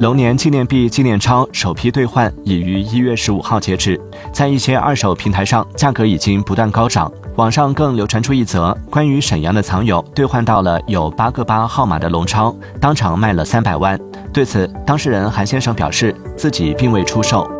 龙年纪念币纪念钞首批兑换已于一月十五号截止在一些二手平台上价格已经不断高涨网上更流传出一则关于沈阳的藏友兑换到了有八个八号码的龙钞当场卖了三百万。对此当事人韩先生表示自己并未出售。